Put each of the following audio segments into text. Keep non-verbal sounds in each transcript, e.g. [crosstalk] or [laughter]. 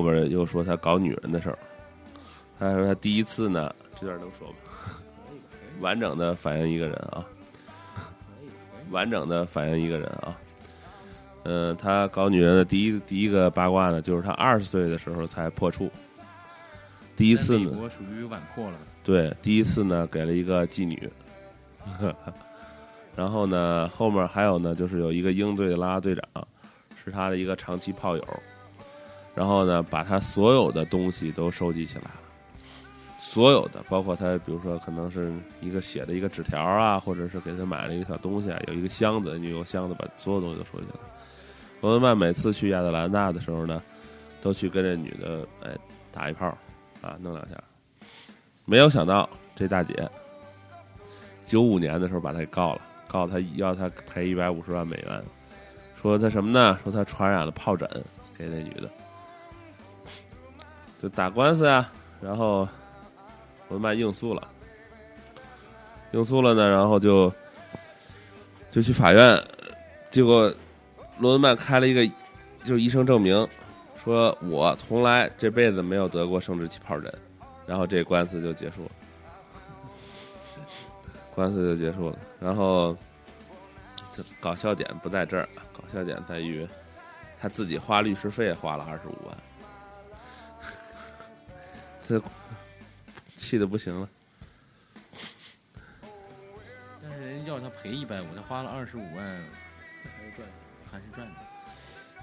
后边又说他搞女人的事儿。他说他第一次呢，这段能说吗？完整的反映一个人啊，完整的反映一个人啊。嗯，他搞女人的第一第一个八卦呢，就是他二十岁的时候才破处。第一次呢，属于晚破了。对，第一次呢给了一个妓女，[laughs] 然后呢后面还有呢，就是有一个鹰队的啦啦队长，是他的一个长期炮友，然后呢把他所有的东西都收集起来了，所有的，包括他比如说可能是一个写的一个纸条啊，或者是给他买了一个小东西啊，有一个箱子，你有箱子把所有东西都收集起来。罗德曼每次去亚特兰大的时候呢，都去跟这女的哎打一炮，啊弄两下。没有想到这大姐九五年的时候把他给告了，告他要他赔一百五十万美元，说他什么呢？说他传染了疱疹给那女的，就打官司呀。然后罗德曼应诉了，应诉了呢，然后就就去法院，结果。罗德曼开了一个，就医生证明，说我从来这辈子没有得过生殖器疱疹，然后这官司就结束了，官司就结束了。然后，这搞笑点不在这儿，搞笑点在于他自己花律师费花了二十五万，他 [laughs] 气的不行了。但是人家要他赔一百五，他花了二十五万。还是赚还是赚的，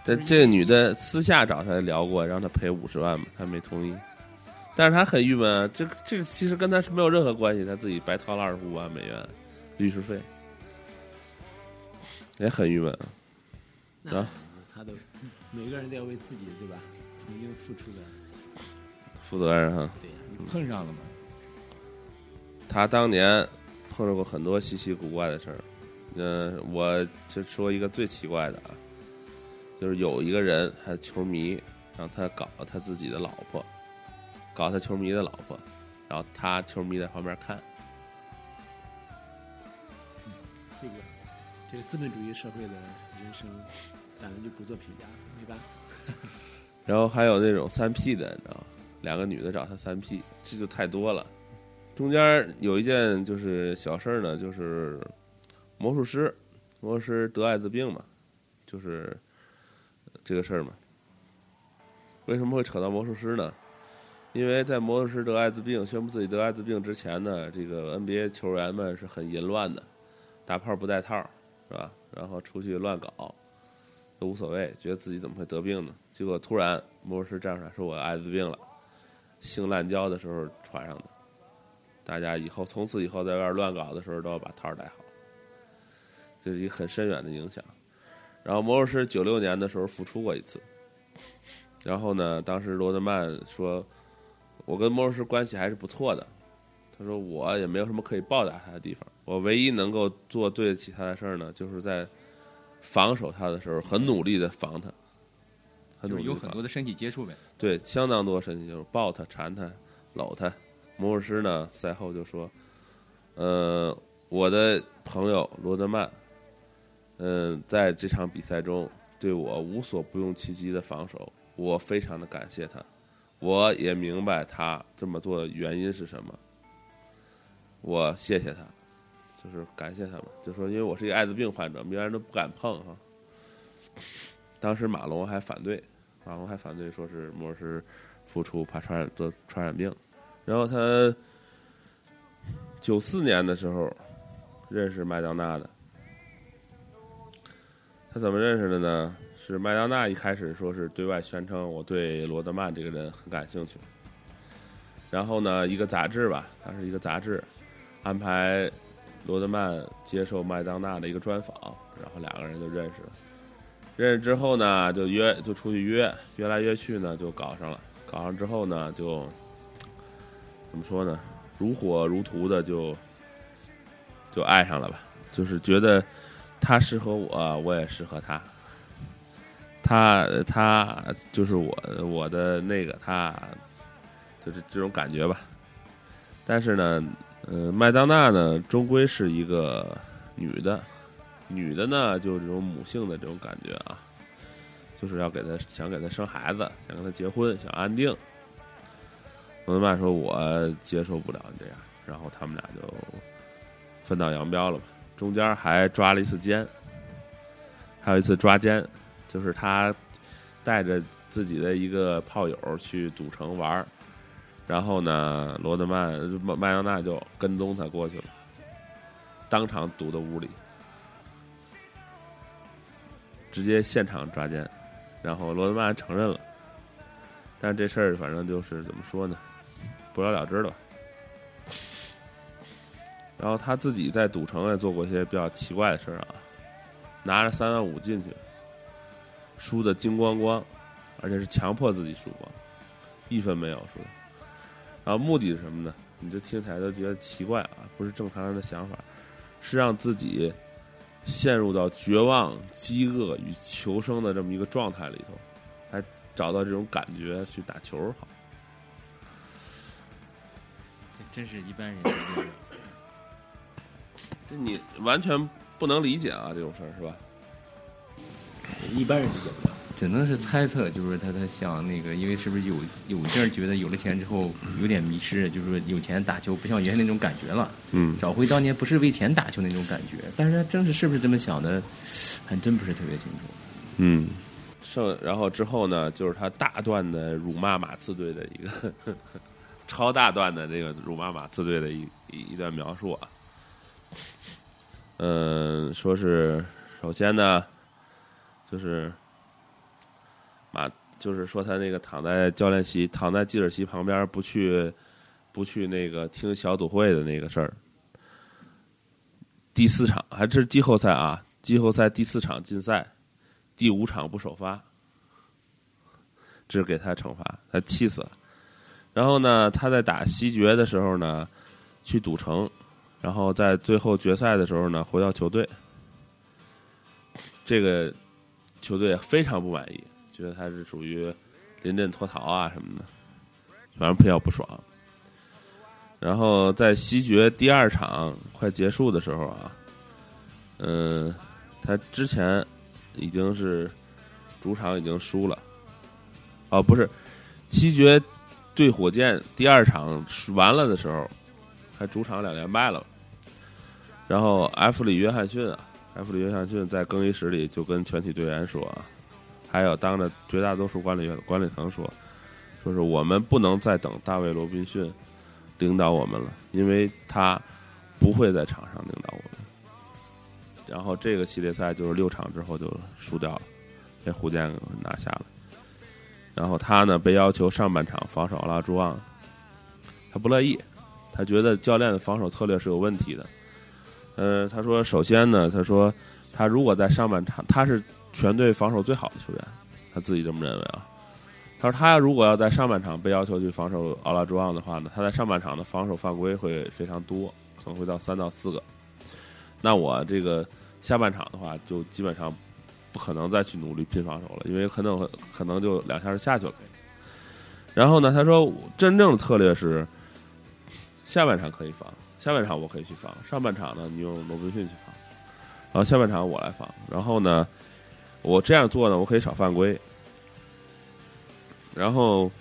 但这个女的私下找他聊过，让他赔五十万嘛，他没同意。但是他很郁闷啊，这这个其实跟他是没有任何关系，他自己白掏了二十五万美元律师费，也很郁闷啊。啊他都每个人都要为自己对吧？曾经付出的负责任哈。对呀，碰上了嘛。他当年碰到过很多稀奇古怪的事儿。嗯，我就说一个最奇怪的啊，就是有一个人，他球迷让他搞他自己的老婆，搞他球迷的老婆，然后他球迷在旁边看。这个这个资本主义社会的人生，咱们就不做评价，没办法。[laughs] 然后还有那种三 P 的，你知道吗？两个女的找他三 P，这就太多了。中间有一件就是小事儿呢，就是。魔术师，魔术师得艾滋病嘛，就是这个事儿嘛。为什么会扯到魔术师呢？因为在魔术师得艾滋病、宣布自己得艾滋病之前呢，这个 NBA 球员们是很淫乱的，打炮不带套，是吧？然后出去乱搞，都无所谓，觉得自己怎么会得病呢？结果突然魔术师站出来说：“我艾滋病了，性滥交的时候传上的。”大家以后从此以后在外乱搞的时候都要把套戴好。这是一个很深远的影响。然后魔术师九六年的时候复出过一次，然后呢，当时罗德曼说：“我跟魔术师关系还是不错的。”他说：“我也没有什么可以报答他的地方，我唯一能够做对得起他的事儿呢，就是在防守他的时候很努力的防他，就是有很多的身体接触呗。对，相当多身体接触，抱他、缠他、搂他。魔术师呢，赛后就说：‘呃，我的朋友罗德曼。’”嗯，在这场比赛中，对我无所不用其极的防守，我非常的感谢他。我也明白他这么做的原因是什么。我谢谢他，就是感谢他嘛。就说因为我是一个艾滋病患者，别人都不敢碰哈。当时马龙还反对，马龙还反对说是莫是复出怕传染得传染病。然后他九四年的时候认识麦当娜的。他怎么认识的呢？是麦当娜一开始说是对外宣称我对罗德曼这个人很感兴趣，然后呢，一个杂志吧，它是一个杂志，安排罗德曼接受麦当娜的一个专访，然后两个人就认识了。认识之后呢，就约就出去约，约来约去呢就搞上了，搞上之后呢就怎么说呢？如火如荼的就就爱上了吧，就是觉得。他适合我，我也适合他。他他就是我我的那个他，就是这种感觉吧。但是呢，呃，麦当娜呢，终归是一个女的，女的呢，就这种母性的这种感觉啊。就是要给他想给他生孩子，想跟他结婚，想安定。罗德曼说：“我接受不了你这样。”然后他们俩就分道扬镳了嘛。中间还抓了一次奸，还有一次抓奸，就是他带着自己的一个炮友去赌城玩儿然后呢，罗德曼麦麦当娜就跟踪他过去了，当场堵到屋里，直接现场抓奸，然后罗德曼承认了，但这事儿反正就是怎么说呢，不了了之了。然后他自己在赌城也做过一些比较奇怪的事儿啊，拿着三万五进去，输的精光光，而且是强迫自己输光，一分没有输。然后目的是什么呢？你就听起来都觉得奇怪啊，不是正常人的想法，是让自己陷入到绝望、饥饿与求生的这么一个状态里头，还找到这种感觉去打球好。这真是一般人的这个这你完全不能理解啊，这种事儿是吧？一般人理解不了。只能是猜测，就是他他想那个，因为是不是有有一阵儿觉得有了钱之后有点迷失，就是说有钱打球不像原先那种感觉了，嗯，找回当年不是为钱打球那种感觉。但是他真是是不是这么想的，还真不是特别清楚。嗯，剩然后之后呢，就是他大段的辱骂马刺队的一个 [laughs] 超大段的这个辱骂马刺队的一一一段描述啊。嗯，说是首先呢，就是啊，就是说他那个躺在教练席、躺在记者席旁边，不去不去那个听小组会的那个事儿。第四场还是季后赛啊？季后赛第四场禁赛，第五场不首发，这是给他惩罚，他气死了。然后呢，他在打西决的时候呢，去赌城，然后在最后决赛的时候呢，回到球队，这个球队非常不满意，觉得他是属于临阵脱逃啊什么的，反正比较不爽。然后在西决第二场快结束的时候啊，嗯，他之前已经是主场已经输了，哦，不是，西决对火箭第二场完了的时候，他主场两连败了。然后埃弗里约翰逊啊，埃弗里约翰逊在更衣室里就跟全体队员说啊，还有当着绝大多数管理员管理层说，说是我们不能再等大卫罗宾逊领导我们了，因为他不会在场上领导我们。然后这个系列赛就是六场之后就输掉了，被胡箭拿下了。然后他呢被要求上半场防守拉朱旺，他不乐意，他觉得教练的防守策略是有问题的。呃，他说首先呢，他说他如果在上半场他是全队防守最好的球员，他自己这么认为啊。他说他如果要在上半场被要求去防守奥拉朱旺的话呢，他在上半场的防守犯规会非常多，可能会到三到四个。那我这个下半场的话，就基本上不可能再去努力拼防守了，因为可能可能就两下就下去了。然后呢，他说真正的策略是下半场可以防，下半场我可以去防，上半场呢你用罗宾逊去防，然后下半场我来防。然后呢，我这样做呢，我可以少犯规。然后，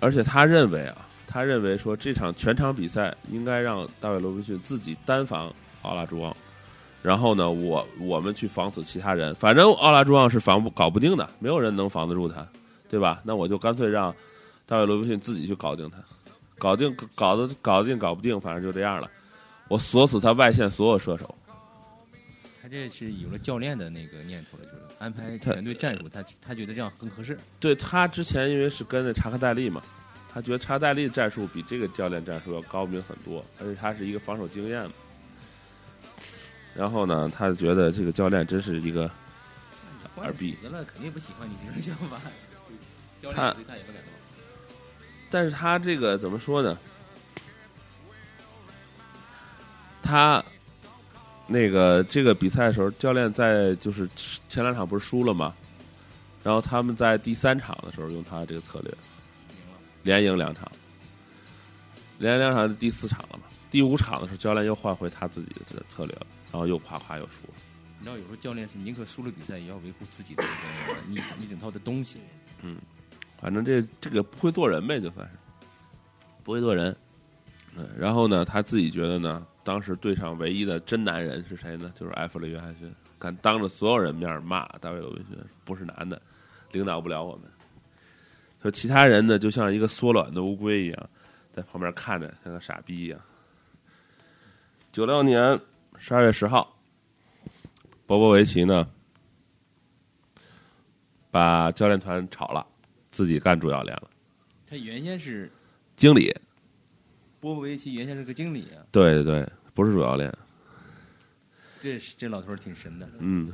而且他认为啊，他认为说这场全场比赛应该让大卫罗宾逊自己单防奥拉朱旺，然后呢，我我们去防死其他人，反正奥拉朱旺是防不搞不定的，没有人能防得住他，对吧？那我就干脆让大卫罗宾逊自己去搞定他，搞定搞得搞得定搞不定，反正就这样了。我锁死他外线所有射手，他这是有了教练的那个念头了，就是安排他全队战术，他他觉得这样更合适。对他之前因为是跟着查克戴利嘛，他觉得查克戴利的战术比这个教练战术要高明很多，而且他是一个防守经验嘛。然后呢，他觉得这个教练真是一个二逼主子了，肯定不喜欢你这种想法。[laughs] 教他练对他也不感冒。但是他这个怎么说呢？他那个这个比赛的时候，教练在就是前两场不是输了吗？然后他们在第三场的时候用他这个策略，连赢两场，连赢两场是第四场了嘛？第五场的时候，教练又换回他自己的这个策略了，然后又夸夸又输了。你知道，有时候教练是宁可输了比赛，也要维护自己的这个你你整套的东西。嗯反正这这个不会做人呗，就算是不会做人。嗯，然后呢，他自己觉得呢，当时队上唯一的真男人是谁呢？就是埃弗雷·约翰逊，敢当着所有人面骂大卫·罗宾逊，不是男的，领导不了我们。说其他人呢，就像一个缩卵的乌龟一样，在旁边看着，像个傻逼一样。九六年十二月十号，波波维奇呢，把教练团炒了，自己干主教练了。他原先是经理，波波维奇，原先是个经理啊，对对对，不是主教练。这这老头儿挺神的。嗯。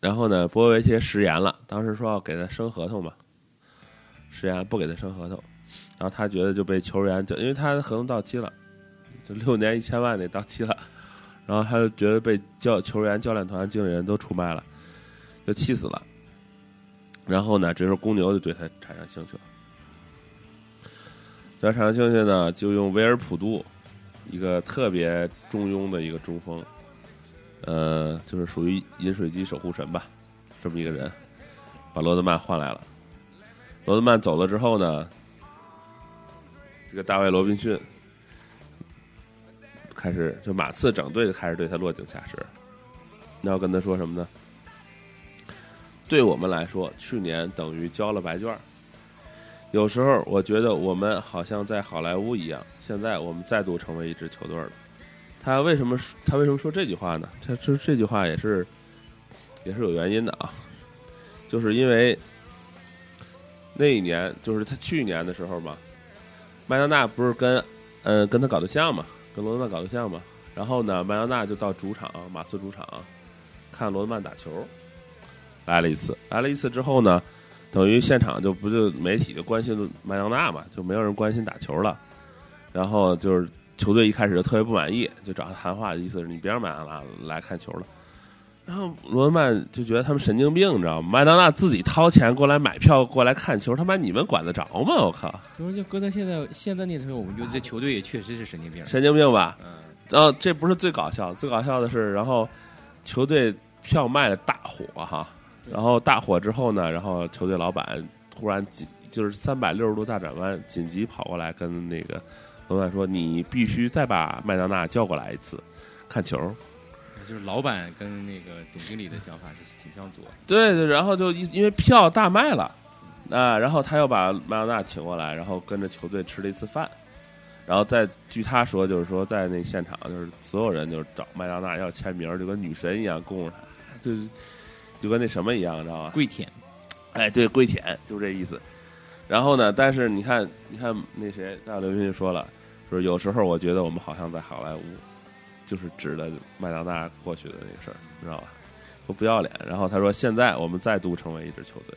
然后呢，波维奇食言了，当时说要给他升合同嘛，食言不给他升合同，然后他觉得就被球员就因为他的合同到期了，就六年一千万那到期了，然后他就觉得被教球员、教练团、经理人都出卖了，就气死了。然后呢，这时候公牛就对他产生兴趣了。对他产生兴趣呢，就用威尔普杜，一个特别中庸的一个中锋，呃，就是属于饮水机守护神吧，这么一个人，把罗德曼换来了。罗德曼走了之后呢，这个大卫罗宾逊开始就马刺整队就开始对他落井下石。那要跟他说什么呢？对我们来说，去年等于交了白卷儿。有时候我觉得我们好像在好莱坞一样，现在我们再度成为一支球队了。他为什么说他为什么说这句话呢？他这这句话也是也是有原因的啊，就是因为那一年就是他去年的时候嘛，麦当娜不是跟呃跟他搞对象嘛，跟罗德曼搞对象嘛，然后呢，麦当娜就到主场马刺主场看罗德曼打球，来了一次，来了一次之后呢。等于现场就不就媒体就关心麦当娜嘛，就没有人关心打球了。然后就是球队一开始就特别不满意，就找他谈话，意思是你别让麦当娜来看球了。然后罗德曼就觉得他们神经病，你知道吗？麦当娜自己掏钱过来买票过来看球，他妈你们管得着吗？我靠！就是就搁在现在现在那时候，我们觉得这球队也确实是神经病。神经病吧？嗯，然后这不是最搞笑，最搞笑的是，然后球队票卖的大火哈。然后大火之后呢，然后球队老板突然紧就是三百六十度大转弯，紧急跑过来跟那个老板说：“你必须再把麦当娜叫过来一次，看球。”就是老板跟那个总经理的想法是挺相左。对对，然后就因因为票大卖了啊，然后他又把麦当娜请过来，然后跟着球队吃了一次饭，然后再据他说，就是说在那现场，就是所有人就是找麦当娜要签名，就跟女神一样供着他，就是。就跟那什么一样，知道吧？跪舔，哎，对，跪舔，就这意思。然后呢，但是你看，你看那谁，大刘就说了，说有时候我觉得我们好像在好莱坞，就是指的麦当娜过去的那个事儿，你知道吧？都不要脸。然后他说，现在我们再度成为一支球队，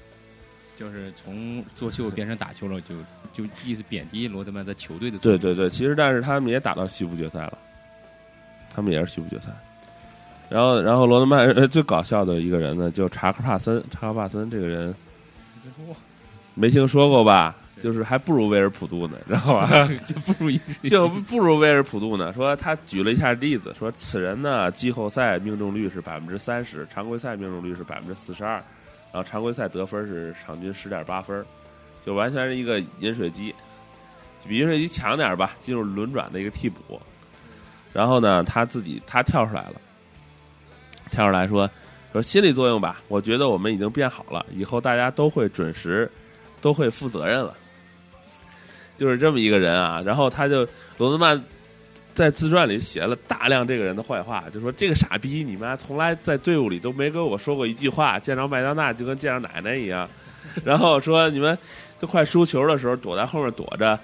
就是从作秀变成打球了，就就意思贬低罗德曼在球队的。对对对，其实但是他们也打到西部决赛了，他们也是西部决赛。然后，然后罗德曼最搞笑的一个人呢，就查克帕森。查克帕森这个人，没听说过吧？就是还不如威尔普杜呢，[laughs] 知道吧？[laughs] 就不如 [laughs] 就不如威尔普杜呢。说他举了一下例子，说此人呢，季后赛命中率是百分之三十，常规赛命中率是百分之四十二，然后常规赛得分是场均十点八分，就完全是一个饮水机，比饮水机强点吧，进入轮转的一个替补。然后呢，他自己他跳出来了。跳出来说说心理作用吧，我觉得我们已经变好了，以后大家都会准时，都会负责任了，就是这么一个人啊。然后他就罗德曼在自传里写了大量这个人的坏话，就说这个傻逼，你妈从来在队伍里都没跟我说过一句话，见着麦当娜就跟见着奶奶一样。[laughs] 然后说你们都快输球的时候躲在后面躲着，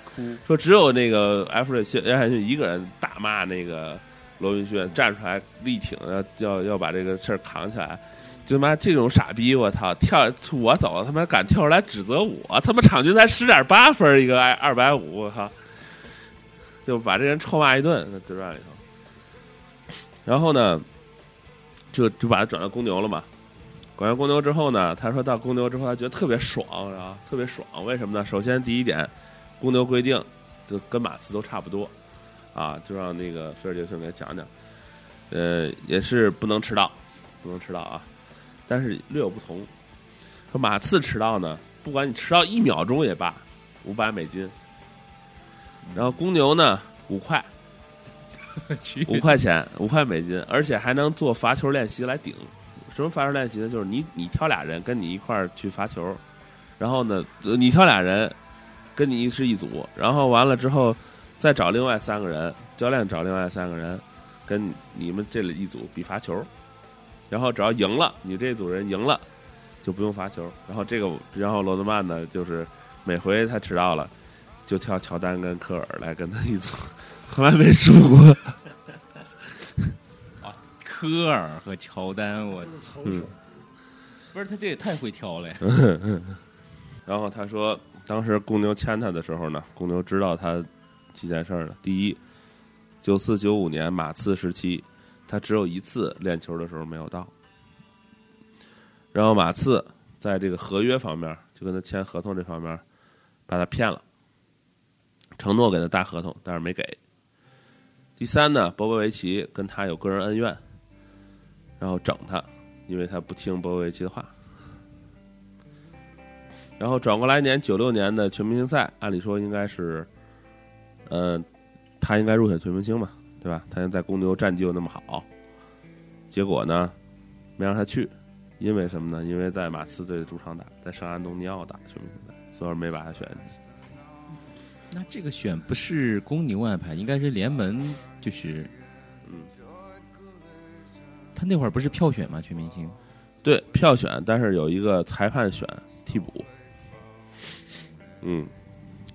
说只有那个埃弗瑞逊约翰逊一个人大骂那个。罗云逊站出来力挺，要要要把这个事儿扛起来，就妈这种傻逼，我操！跳我走了，他妈敢跳出来指责我，他妈场均才十点八分一个二二百五，我靠！就把这人臭骂一顿，在自传里头。然后呢，就就把他转到公牛了嘛。转到公牛之后呢，他说到公牛之后，他觉得特别爽，啊，特别爽。为什么呢？首先第一点，公牛规定就跟马刺都差不多。啊，就让那个菲尔杰克逊给讲讲。呃，也是不能迟到，不能迟到啊。但是略有不同，说马刺迟到呢，不管你迟到一秒钟也罢，五百美金。然后公牛呢，五块，[laughs] 去五块钱，五块美金，而且还能做罚球练习来顶。什么罚球练习呢？就是你你挑俩人跟你一块儿去罚球，然后呢，呃你挑俩人跟你是一组，然后完了之后再找另外三个人，教练找另外三个人跟你们这里一组比罚球，然后只要赢了，你这组人赢了就不用罚球。然后这个，然后罗德曼呢，就是每回他迟到了，就挑乔丹跟科尔来跟他一组，从来没输过。[laughs] 科尔和乔丹，我嗯不是他这也太会挑了呀！[laughs] 然后他说，当时公牛签他的时候呢，公牛知道他几件事儿呢。第一，九四九五年马刺时期，他只有一次练球的时候没有到。然后马刺在这个合约方面，就跟他签合同这方面，把他骗了，承诺给他大合同，但是没给。第三呢，波波维奇跟他有个人恩怨，然后整他，因为他不听波波维奇的话。然后转过来年九六年的全明星赛，按理说应该是，呃，他应该入选全明星嘛，对吧？他现在公牛战绩又那么好，结果呢，没让他去，因为什么呢？因为在马刺队的主场打，在圣安东尼奥打全明星赛，所以没把他选进去。那这个选不是公牛安排，应该是联盟，就是，嗯，他那会儿不是票选吗？全明星对，票选，但是有一个裁判选替补，嗯，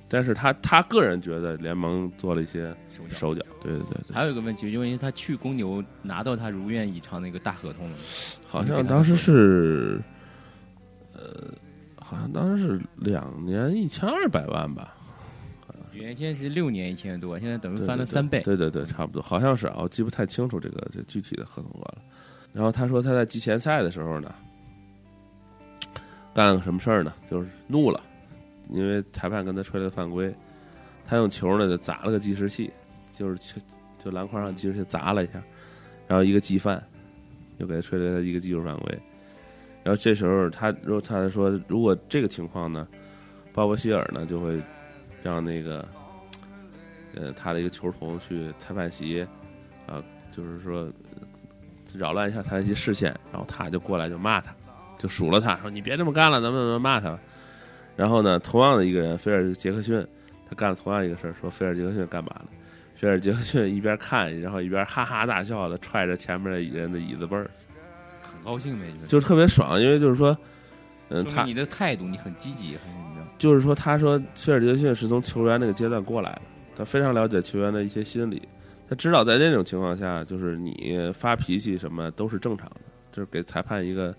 但是他他个人觉得联盟做了一些手脚。手脚，对对对对，还有一个问题，因为他去公牛拿到他如愿以偿的一个大合同了，好像当时是，呃，好像当时是两年一千二百万吧，原先是六年一千多，现在等于翻了三倍。对对对，差不多，好像是啊，我记不太清楚这个这具体的合同额了。然后他说他在季前赛的时候呢，干了个什么事儿呢？就是怒了，因为裁判跟他吹了个犯规，他用球呢就砸了个计时器，就是就篮筐上计时器砸了一下，然后一个计犯，又给他吹了一个技术犯规。然后这时候他，如果他说，如果这个情况呢，鲍勃希尔呢就会让那个呃他的一个球童去裁判席，啊、就是说扰乱一下裁判席视线，然后他就过来就骂他，就数落他说你别这么干了，怎么怎么骂他。然后呢，同样的一个人，菲尔杰克逊，他干了同样一个事儿，说菲尔杰克逊干嘛呢？菲尔杰克逊一边看，然后一边哈哈大笑的踹着前面的人的椅子背儿，很高兴呗，就是就是特别爽，因为就是说，嗯，他你的态度，你很积极，还是怎么着？就是说，他说菲尔杰克逊是从球员那个阶段过来的，他非常了解球员的一些心理，他知道在这种情况下，就是你发脾气什么都是正常的，就是给裁判一个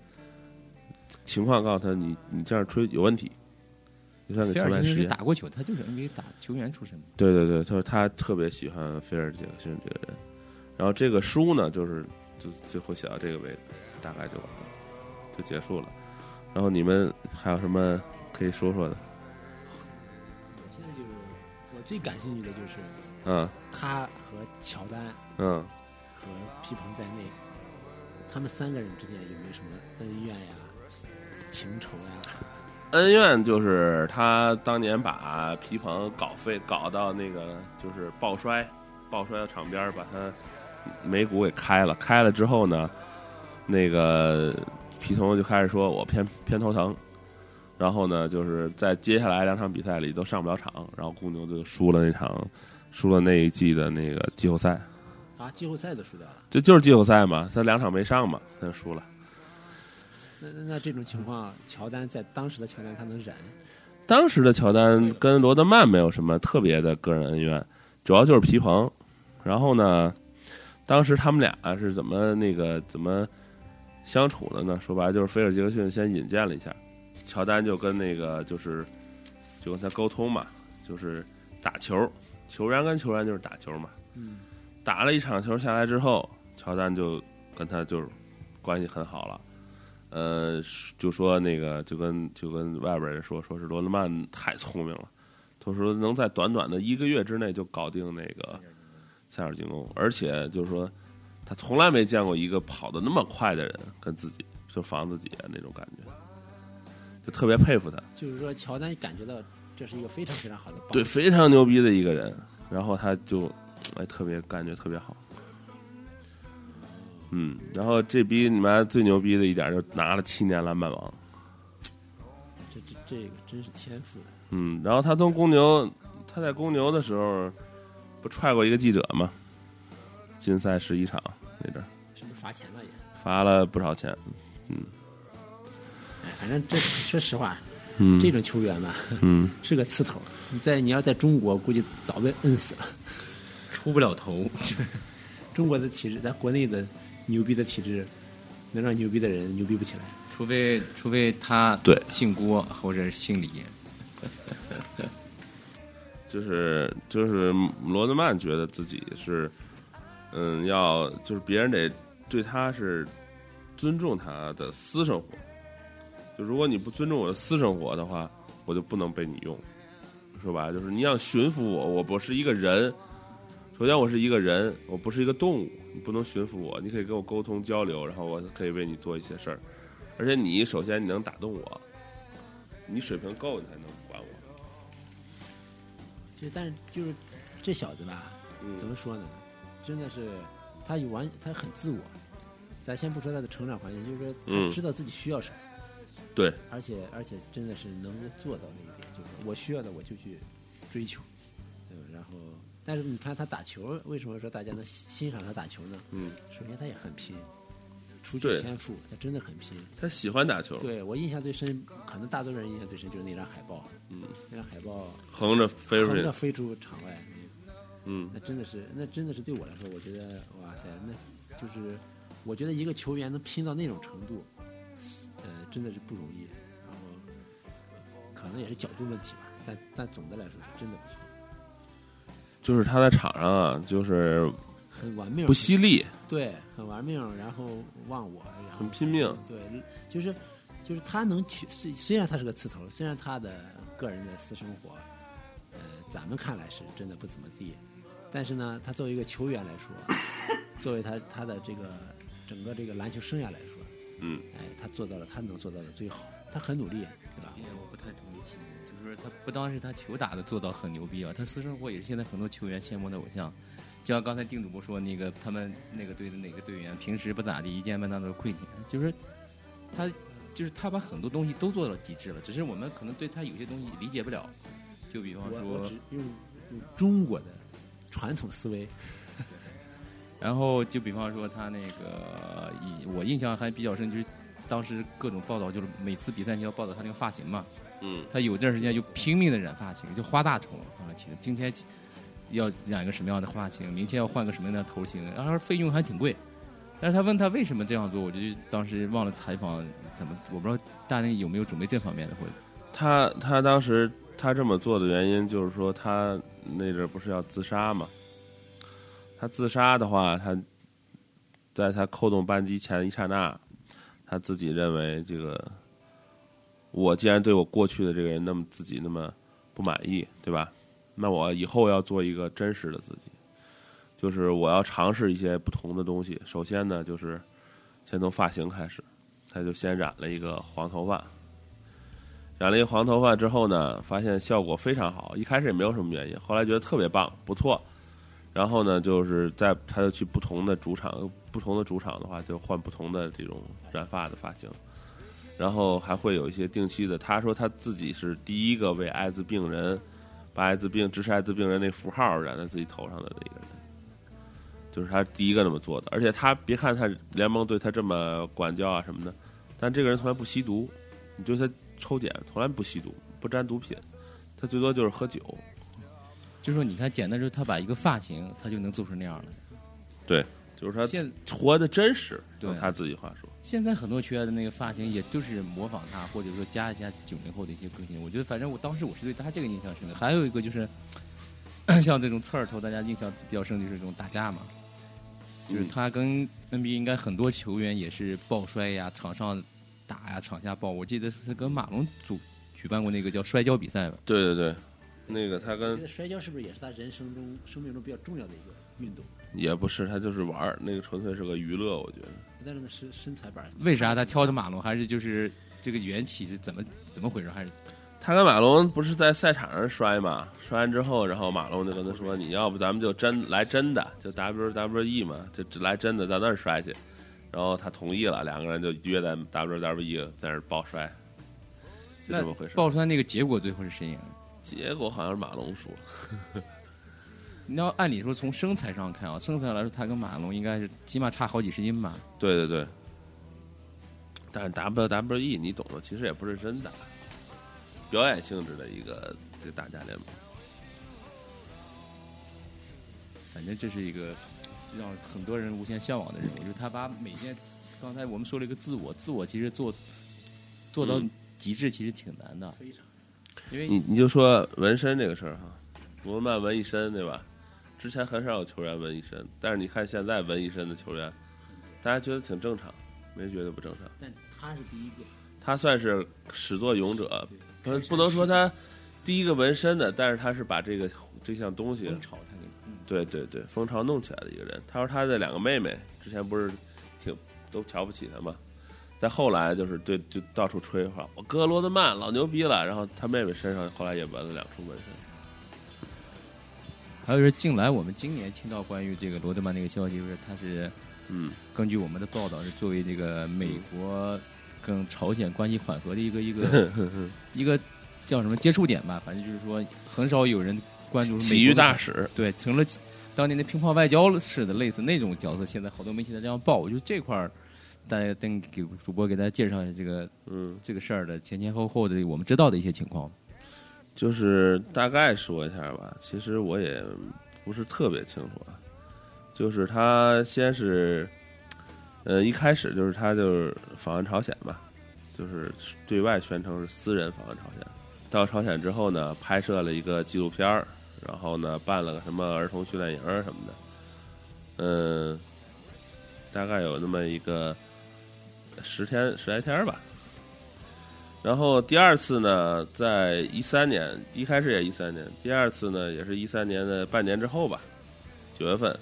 情况，告诉他你你这样吹有问题，就算给菲尔杰克逊裁判时间。打过球，他就是 NBA 打球员出身的。对对对，他说他特别喜欢菲尔杰克逊这个人，然后这个书呢，就是就最后写到这个位置，大概就完了，就结束了。然后你们还有什么可以说说的？我现在就是我最感兴趣的就是嗯他和乔丹嗯。和皮蓬在内，他们三个人之间有没有什么恩怨呀、情仇呀？恩怨就是他当年把皮蓬搞废，搞到那个就是抱摔，抱摔到场边儿，把他眉骨给开了。开了之后呢，那个皮蓬就开始说我偏偏头疼，然后呢，就是在接下来两场比赛里都上不了场，然后公牛就输了那场，输了那一季的那个季后赛，啊，季后赛都输掉了。就就是季后赛嘛，他两场没上嘛，他就输了。那那那这种情况，乔丹在当时的乔丹他能忍？当时的乔丹跟罗德曼没有什么特别的个人恩怨，主要就是皮蓬。然后呢，当时他们俩是怎么那个怎么相处的呢？说白了就是菲尔杰克逊先引荐了一下，乔丹就跟那个就是就跟他沟通嘛，就是打球，球员跟球员就是打球嘛。嗯，打了一场球下来之后，乔丹就跟他就是关系很好了。呃，就说那个就跟就跟外边人说，说是罗德曼太聪明了，他说能在短短的一个月之内就搞定那个塞尔进攻，而且就是说他从来没见过一个跑得那么快的人跟自己就防自己啊那种感觉，就特别佩服他。就是说，乔丹感觉到这是一个非常非常好的对，非常牛逼的一个人，然后他就哎特别感觉特别好。嗯，然后这逼你妈最牛逼的一点就拿了七年篮板王，这这这个真是天赋。嗯，然后他从公牛，他在公牛的时候不踹过一个记者吗？禁赛十一场那阵儿是不是罚钱了也？罚了不少钱，哎，反正这说实话，嗯这种球员吧，嗯，是个刺头。你在你要在中国，估计早被摁死了。出不了头。[laughs] 中国的体制，咱国内的牛逼的体制，能让牛逼的人牛逼不起来。除非除非他对姓郭或者是姓李，就 [laughs] 是就是罗德曼觉得自己是，嗯，要就是别人得对他是尊重他的私生活，就如果你不尊重我的私生活的话，我就不能被你用。说白了就是你要驯服我，我不是一个人。首先我是一个人，我不是一个动物，你不能驯服我。你可以跟我沟通交流，然后我可以为你做一些事儿。而且你首先你能打动我，你水平够，你才能管我。就但是就是这小子吧，嗯怎么说呢？真的是他有完，他很自我。咱先不说他的成长环境，就是说嗯他知道自己需要什么，对，而且而且真的是能够做到那一点，就是我需要的我就去追求，但是你看他打球，为什么说大家能欣欣赏他打球呢？嗯，首先他也很拼，除去天赋，他真的很拼。他喜欢打球，对我印象最深，可能大多数人印象最深就是那张海报，嗯，那张海报横着飞出去横着，飞出场外，嗯。那真的是，那真的是对我来说，我觉得哇塞，那就是我觉得一个球员能拼到那种程度，呃，真的是不容易。然后可能也是角度问题吧，但但总的来说是真的不错，就是他在场上啊，就是很玩命，不惜力，对，很玩命，然后忘我，然后很拼命，对，就是就是他能去，虽虽然他是个刺头，虽然他的个人的私生活，呃，咱们看来是真的不怎么地，但是呢，他作为一个球员来说，[laughs] 作为他他的这个整个这个篮球生涯来说，嗯，哎，他做到了他能做到的最好，他很努力，对吧？我不太同意就是他不光是他球打的做到很牛逼啊，他私生活也是现在很多球员羡慕的偶像。就像刚才丁主播说，那个他们那个队的哪个队员平时不咋地，一见面那都是跪舔，就是他就是他把很多东西都做到极致了，只是我们可能对他有些东西理解不了。就比方说，用用中国的传统思维，[laughs] 然后就比方说他那个，以我印象还比较深，就是当时各种报道，就是每次比赛你要报道他那个发型嘛，嗯，他有段时间就拼命的染发型，就花大头。当时其实今天要染一个什么样的发型，明天要换个什么样的头型，然后费用还挺贵。但是他问他为什么这样做，我就当时忘了采访怎么，我不知道大内有没有准备这方面的，会他他当时他这么做的原因就是说他那阵儿不是要自杀吗，他自杀的话，他在他扣动扳机前一刹那，他自己认为这个我既然对我过去的这个人那么自己那么不满意，对吧？那我以后要做一个真实的自己，就是我要尝试一些不同的东西。首先呢，就是先从发型开始，他就先染了一个黄头发。染了一个黄头发之后呢，发现效果非常好。一开始也没有什么原因，后来觉得特别棒，不错。然后呢，就是在他就去不同的主场，不同的主场的话，就换不同的这种染发的发型。然后还会有一些定期的。他说他自己是第一个为艾滋病人把艾滋病支持艾滋病人那符号染在自己头上的那个人，就是他第一个那么做的。而且他别看他联盟对他这么管教啊什么的，但这个人从来不吸毒。你对他抽检从来不吸毒，不沾毒品，他最多就是喝酒。就说你看简单就是他把一个发型，他就能做成那样的。就是他现活的真实，对用他自己话说。现在很多球员的那个发型，也就是模仿他，或者说加一下九零后的一些个性。我觉得，反正我当时我是对他这个印象深刻。还有一个就是，[clears throat] 像这种刺儿头，大家印象比较深就是这种打架嘛，就是嗯他跟 NBA 应该很多球员也是抱摔呀，场上打呀，场下抱。我记得是跟马龙组举办过那个叫摔跤比赛吧。对对对，那个他跟我觉得摔跤是不是也是他人生中生命中比较重要的一个运动？也不是，他就是玩儿，那个纯粹是个娱乐，我觉得。但是那身身材板儿，为啥他挑的马龙？还是就是这个缘起是怎么怎么回事？还是他跟马龙不是在赛场上摔嘛？摔完之后，然后马龙就跟他说：“你要不咱们就真来真的，就 WWE 嘛，就来真的，到那儿摔去。”然后他同意了，两个人就约在 WWE 在那儿抱摔，就这么回事。抱出来那个结果最后是谁赢？结果好像是马龙输，你要按理说从身材上看啊，身材来说，他跟马龙应该是起码差好几十斤吧。对对对。但是 WWE 你懂的，其实也不是真的，表演性质的一个这个打架联盟。反正这是一个让很多人无限向往的人物，就是他把每件，刚才我们说了一个自我，自我其实做做到嗯极致其实挺难的，非常因为你你就说纹身这个事儿哈，罗德曼纹一身对吧？之前很少有球员纹一身，但是你看现在纹一身的球员，大家觉得挺正常，没觉得不正常。但他是第一个，他算是始作俑者，对不不能说他第一个纹身的，但是他是把这个这项东西，风潮他给嗯对对对，风潮弄起来的一个人。他说他的两个妹妹之前不是挺都瞧不起他嘛，再后来就是对就到处吹话，我哥罗德曼老牛逼了，然后他妹妹身上后来也纹了两处纹身。还有就是近来我们今年听到关于这个罗德曼那个消息，就是他是嗯，根据我们的报道是作为这个美国跟朝鲜关系缓和的一个一个 [laughs] 一个叫什么接触点吧，反正就是说很少有人关注美育大使，对，成了当年的乒乓外交似的，类似那种角色。现在好多媒体在这样报，我觉得这块儿大家等给主播给大家介绍一下这个嗯，这个事儿的前前后后的我们知道的一些情况。就是大概说一下吧。其实我也不是特别清楚啊。就是他先是，呃，一开始就是他就是访问朝鲜嘛，就是对外宣称是私人访问朝鲜。到朝鲜之后呢，拍摄了一个纪录片儿，然后呢办了个什么儿童训练营儿什么的，嗯，大概有那么一个十天十来天吧。然后第二次呢，在一三年，一开始也一三年，第二次呢也是一三年的半年之后吧，九月份，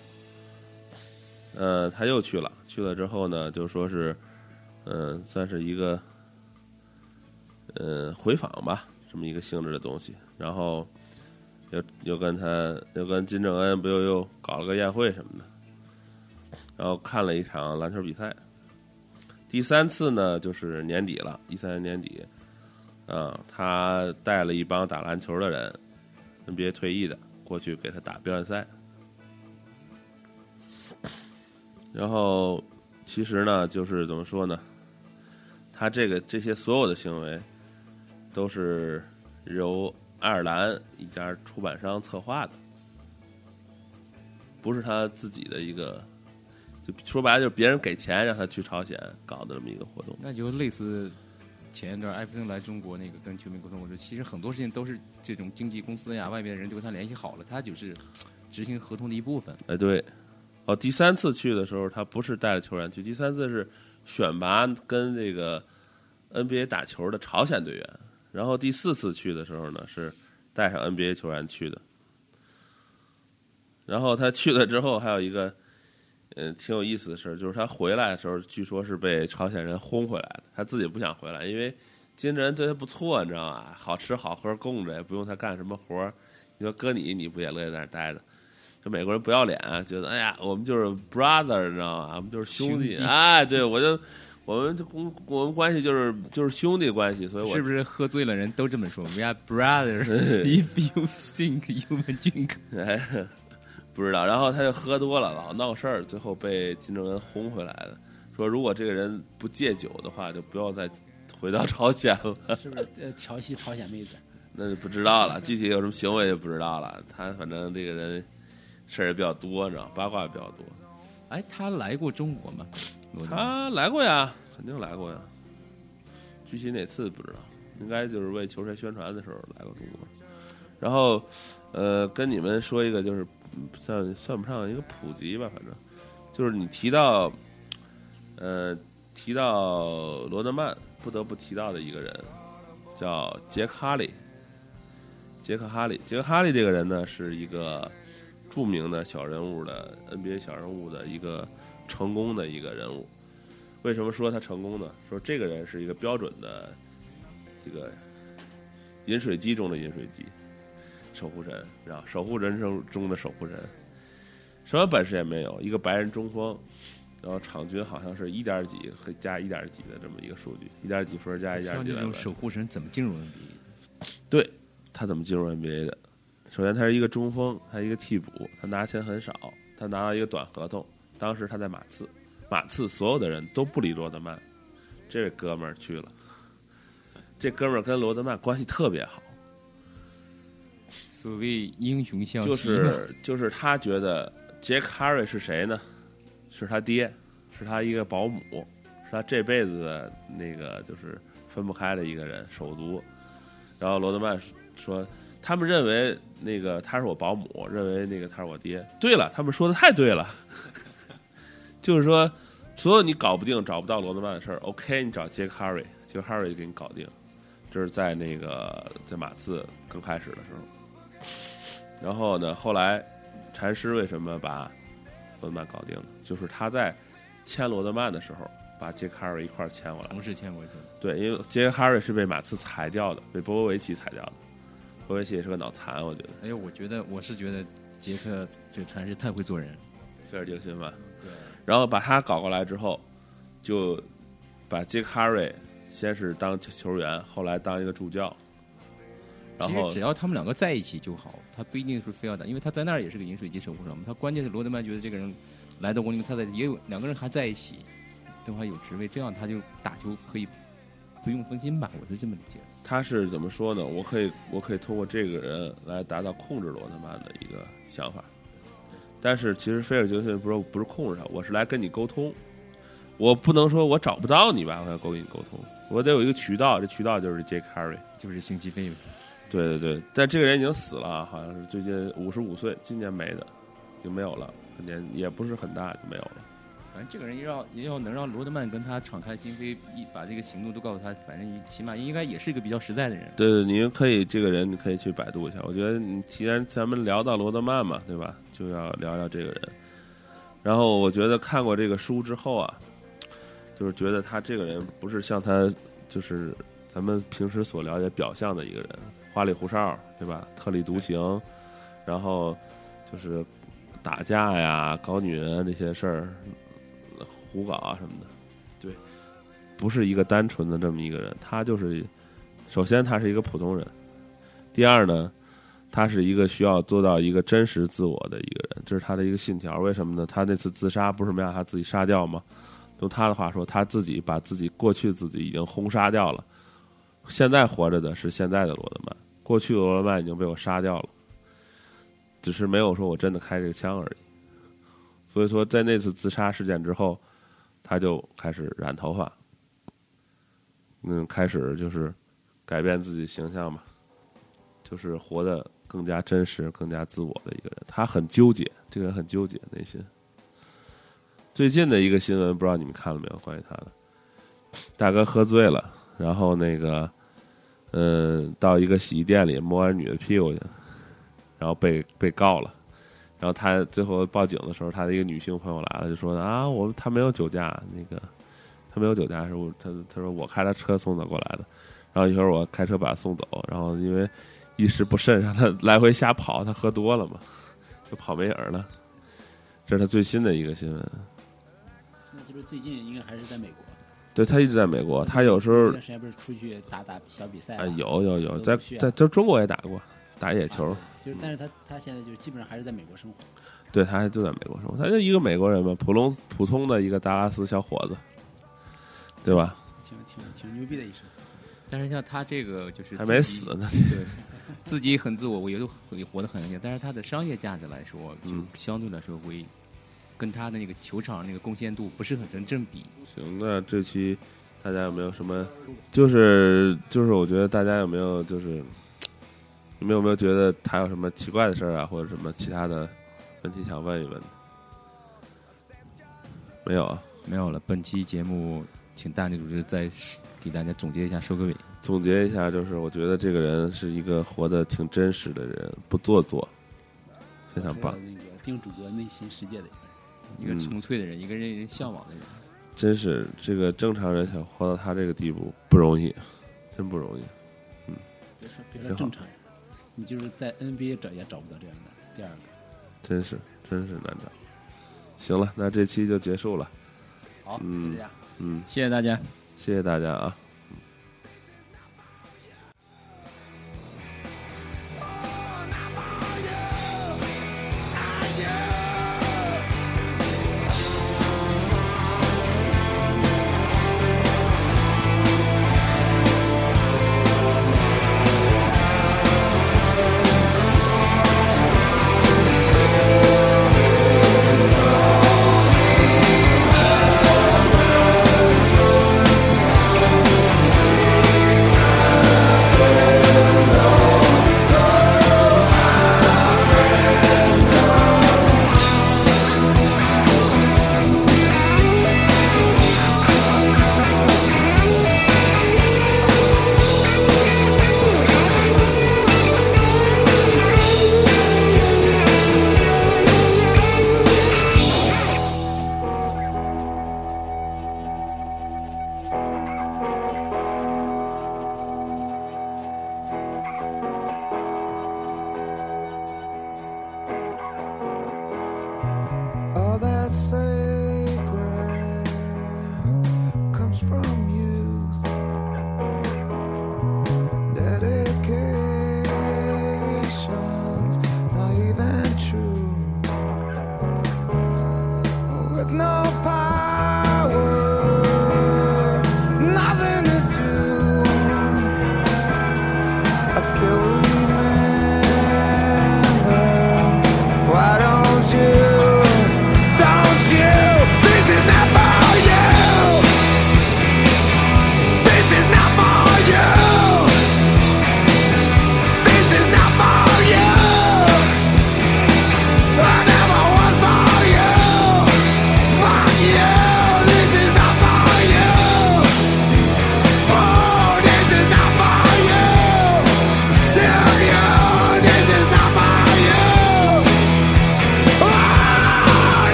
呃，他又去了，去了之后呢，就说是，嗯、算是一个，呃，回访吧，这么一个性质的东西。然后又又跟他又跟金正恩不又又搞了个宴会什么的，然后看了一场篮球比赛。第三次呢，就是年底了，一三年年底，啊、他带了一帮打篮球的人，NBA 退役的过去给他打表演赛。然后，其实呢，就是怎么说呢？他这个这些所有的行为，都是由爱尔兰一家出版商策划的，不是他自己的一个。就说白了，就是别人给钱让他去朝鲜搞的这么一个活动。那就类似前一段艾弗森来中国那个跟球迷沟通，我说其实很多事情都是这种经纪公司呀、外面的人就跟他联系好了，他就是执行合同的一部分。哎，对，哦，第三次去的时候，他不是带着球员去，第三次是选拔跟这个 NBA 打球的朝鲜队员，然后第四次去的时候呢，是带上 NBA 球员去的。然后他去了之后，还有一个，嗯、挺有意思的事儿，就是他回来的时候，据说是被朝鲜人轰回来的，他自己不想回来，因为金正恩对他不错，你知道吗？好吃好喝供着，也不用他干什么活儿。你说搁你，你不也乐意在那儿待着？这美国人不要脸啊，觉得哎呀，我们就是 brother，你知道吗？我们就是兄弟。兄弟哎，对我就我们这公我们关系就是就是兄弟关系，所以我是不是喝醉了人都这么说？We are brothers. [laughs] If you think you can drink，哎，不知道。然后他就喝多了，老闹事儿，最后被金正恩轰回来的。说如果这个人不戒酒的话，就不要再回到朝鲜了。是不是呃调戏朝鲜妹子？[laughs] 那就不知道了，具体有什么行为就不知道了。他反正这个人事儿也比较多，你知道，八卦也比较多。哎，他来过中国吗？他来过呀，肯定来过呀。具体哪次不知道，应该就是为球队宣传的时候来过中国。然后，呃，跟你们说一个，就是嗯算算不上一个普及吧，反正就是你提到，呃，提到罗德曼，不得不提到的一个人叫杰克哈利。杰克哈利，杰克哈利这个人呢，是一个著名的小人物的 NBA 小人物的一个成功的一个人物。为什么说他成功呢？说这个人是一个标准的这个饮水机中的饮水机，守护神，然后守护人生中的守护神，什么本事也没有，一个白人中锋，然后场均好像是一点几和加一点几的这么一个数据，一点几分加一点像这种守护神怎么进入 NBA？对他怎么进入 NBA 的？首先，他是一个中锋，他一个替补，他拿钱很少，他拿到一个短合同。当时他在马刺，马刺所有的人都不理罗德曼，这位哥们儿去了。这哥们儿跟罗德曼关系特别好，所谓英雄相惜就，是就是他觉得杰克哈瑞是谁呢？是他爹，是他一个保姆，是他这辈子的那个就是分不开的一个人，手足。然后罗德曼说，他们认为那个他是我保姆，认为那个他是我爹。对了，他们说的太对了，[laughs] 就是说所有你搞不定、找不到罗德曼的事儿，OK，你找杰克哈瑞，杰克哈瑞就给你搞定。这是在那个在马刺刚开始的时候。然后呢，后来禅师为什么把罗德曼搞定了？就是他在签罗德曼的时候，把杰克哈瑞一块儿签过来。同时签过去。对，因为杰克哈瑞是被马刺裁掉的，被波波维奇裁掉的。波波维奇也是个脑残，我觉得。哎呦，我觉得我是觉得杰克这个禅师太会做人，菲尔杰克逊吧。对。然后把他搞过来之后，就把杰克哈瑞先是当球员，后来当一个助教。然后其实只要他们两个在一起就好，他不一定是非要打，因为他在那儿也是个饮水机守护者嘛。他关键是罗德曼觉得这个人来到国林，他在也有两个人还在一起，都还有职位，这样他就打球可以不用分心吧，我是这么理解的。他是怎么说呢？我可以，我可以通过这个人来达到控制罗德曼的一个想法。但是其实菲尔杰克逊不是不是控制他，我是来跟你沟通。我不能说我找不到你吧，我要跟你沟通，我得有一个渠道，这渠道就是杰克哈瑞。就是信息费，对对对，但这个人已经死了啊，好像是最近五十五岁，今年没的，就没有了，年也不是很大就没有了。反正这个人要也要能让罗德曼跟他敞开心扉，一把这个行动都告诉他，反正起码应该也是一个比较实在的人。对对，您可以这个人你可以去百度一下。我觉得你既然咱们聊到罗德曼嘛，对吧？就要聊聊这个人。然后我觉得看过这个书之后啊，就是觉得他这个人不是像他就是咱们平时所了解表象的一个人，花里胡哨，对吧？特立独行，然后就是打架呀、搞女人这些事儿，胡搞啊什么的。对，不是一个单纯的这么一个人，他就是首先他是一个普通人，第二呢，他是一个需要做到一个真实自我的一个人，这是他的一个信条。为什么呢？他那次自杀不是没让他自己杀掉吗？用他的话说，他自己把自己过去自己已经轰杀掉了，现在活着的是现在的罗德曼，过去的罗德曼已经被我杀掉了，只是没有说我真的开这个枪而已。所以说，在那次自杀事件之后，他就开始染头发，嗯，开始就是改变自己形象嘛，就是活得更加真实、更加自我的一个人。他很纠结，这个人很纠结内心。最近的一个新闻，不知道你们看了没有？关于他的大哥喝醉了，然后那个，嗯，到一个洗衣店里摸完女的屁股去，然后被被告了。然后他最后报警的时候，他的一个女性朋友来了，就说啊，我他没有酒驾，那个他没有酒驾，是我他他说我开他车送他过来的。然后一会儿我开车把他送走，然后因为一时不慎让他来回瞎跑，他喝多了嘛，就跑没影了。这是他最新的一个新闻。那就是最近应该还是在美国。对他一直在美国，他有时候那段时间不是出去打打小比赛啊有有有在在在中国也打过打野球，就是，但是他他现在就是基本上还是在美国生活。对他还就在美国生活，他就一个美国人嘛，普通普通的一个达拉斯小伙子，对吧？挺挺挺牛逼的一生。但是像他这个就是还没死呢，对，[laughs] 自己很自我，我也都也活得很严，但是他的商业价值来说，就嗯相对来说会跟他的那个球场那个贡献度不是很成正比。行，那这期大家有没有什么？就是就是，我觉得大家有没有就是，你们有没有觉得他有什么奇怪的事儿啊，或者什么其他的问题想问一问？没有啊。没有了，本期节目请大内组织再给大家总结一下，收个尾。总结一下，就是我觉得这个人是一个活得挺真实的人，不做作，非常棒定主播内心世界的人。一个纯粹的人，一个人人向往的人。真是这个正常人想活到他这个地步不容易，真不容易。嗯别说别说正常人，你就是在 NBA 找也找不到这样的第二个。真是真是难找。行了，那这期就结束了。好，嗯就这样。嗯，谢谢大家。谢谢大家啊。no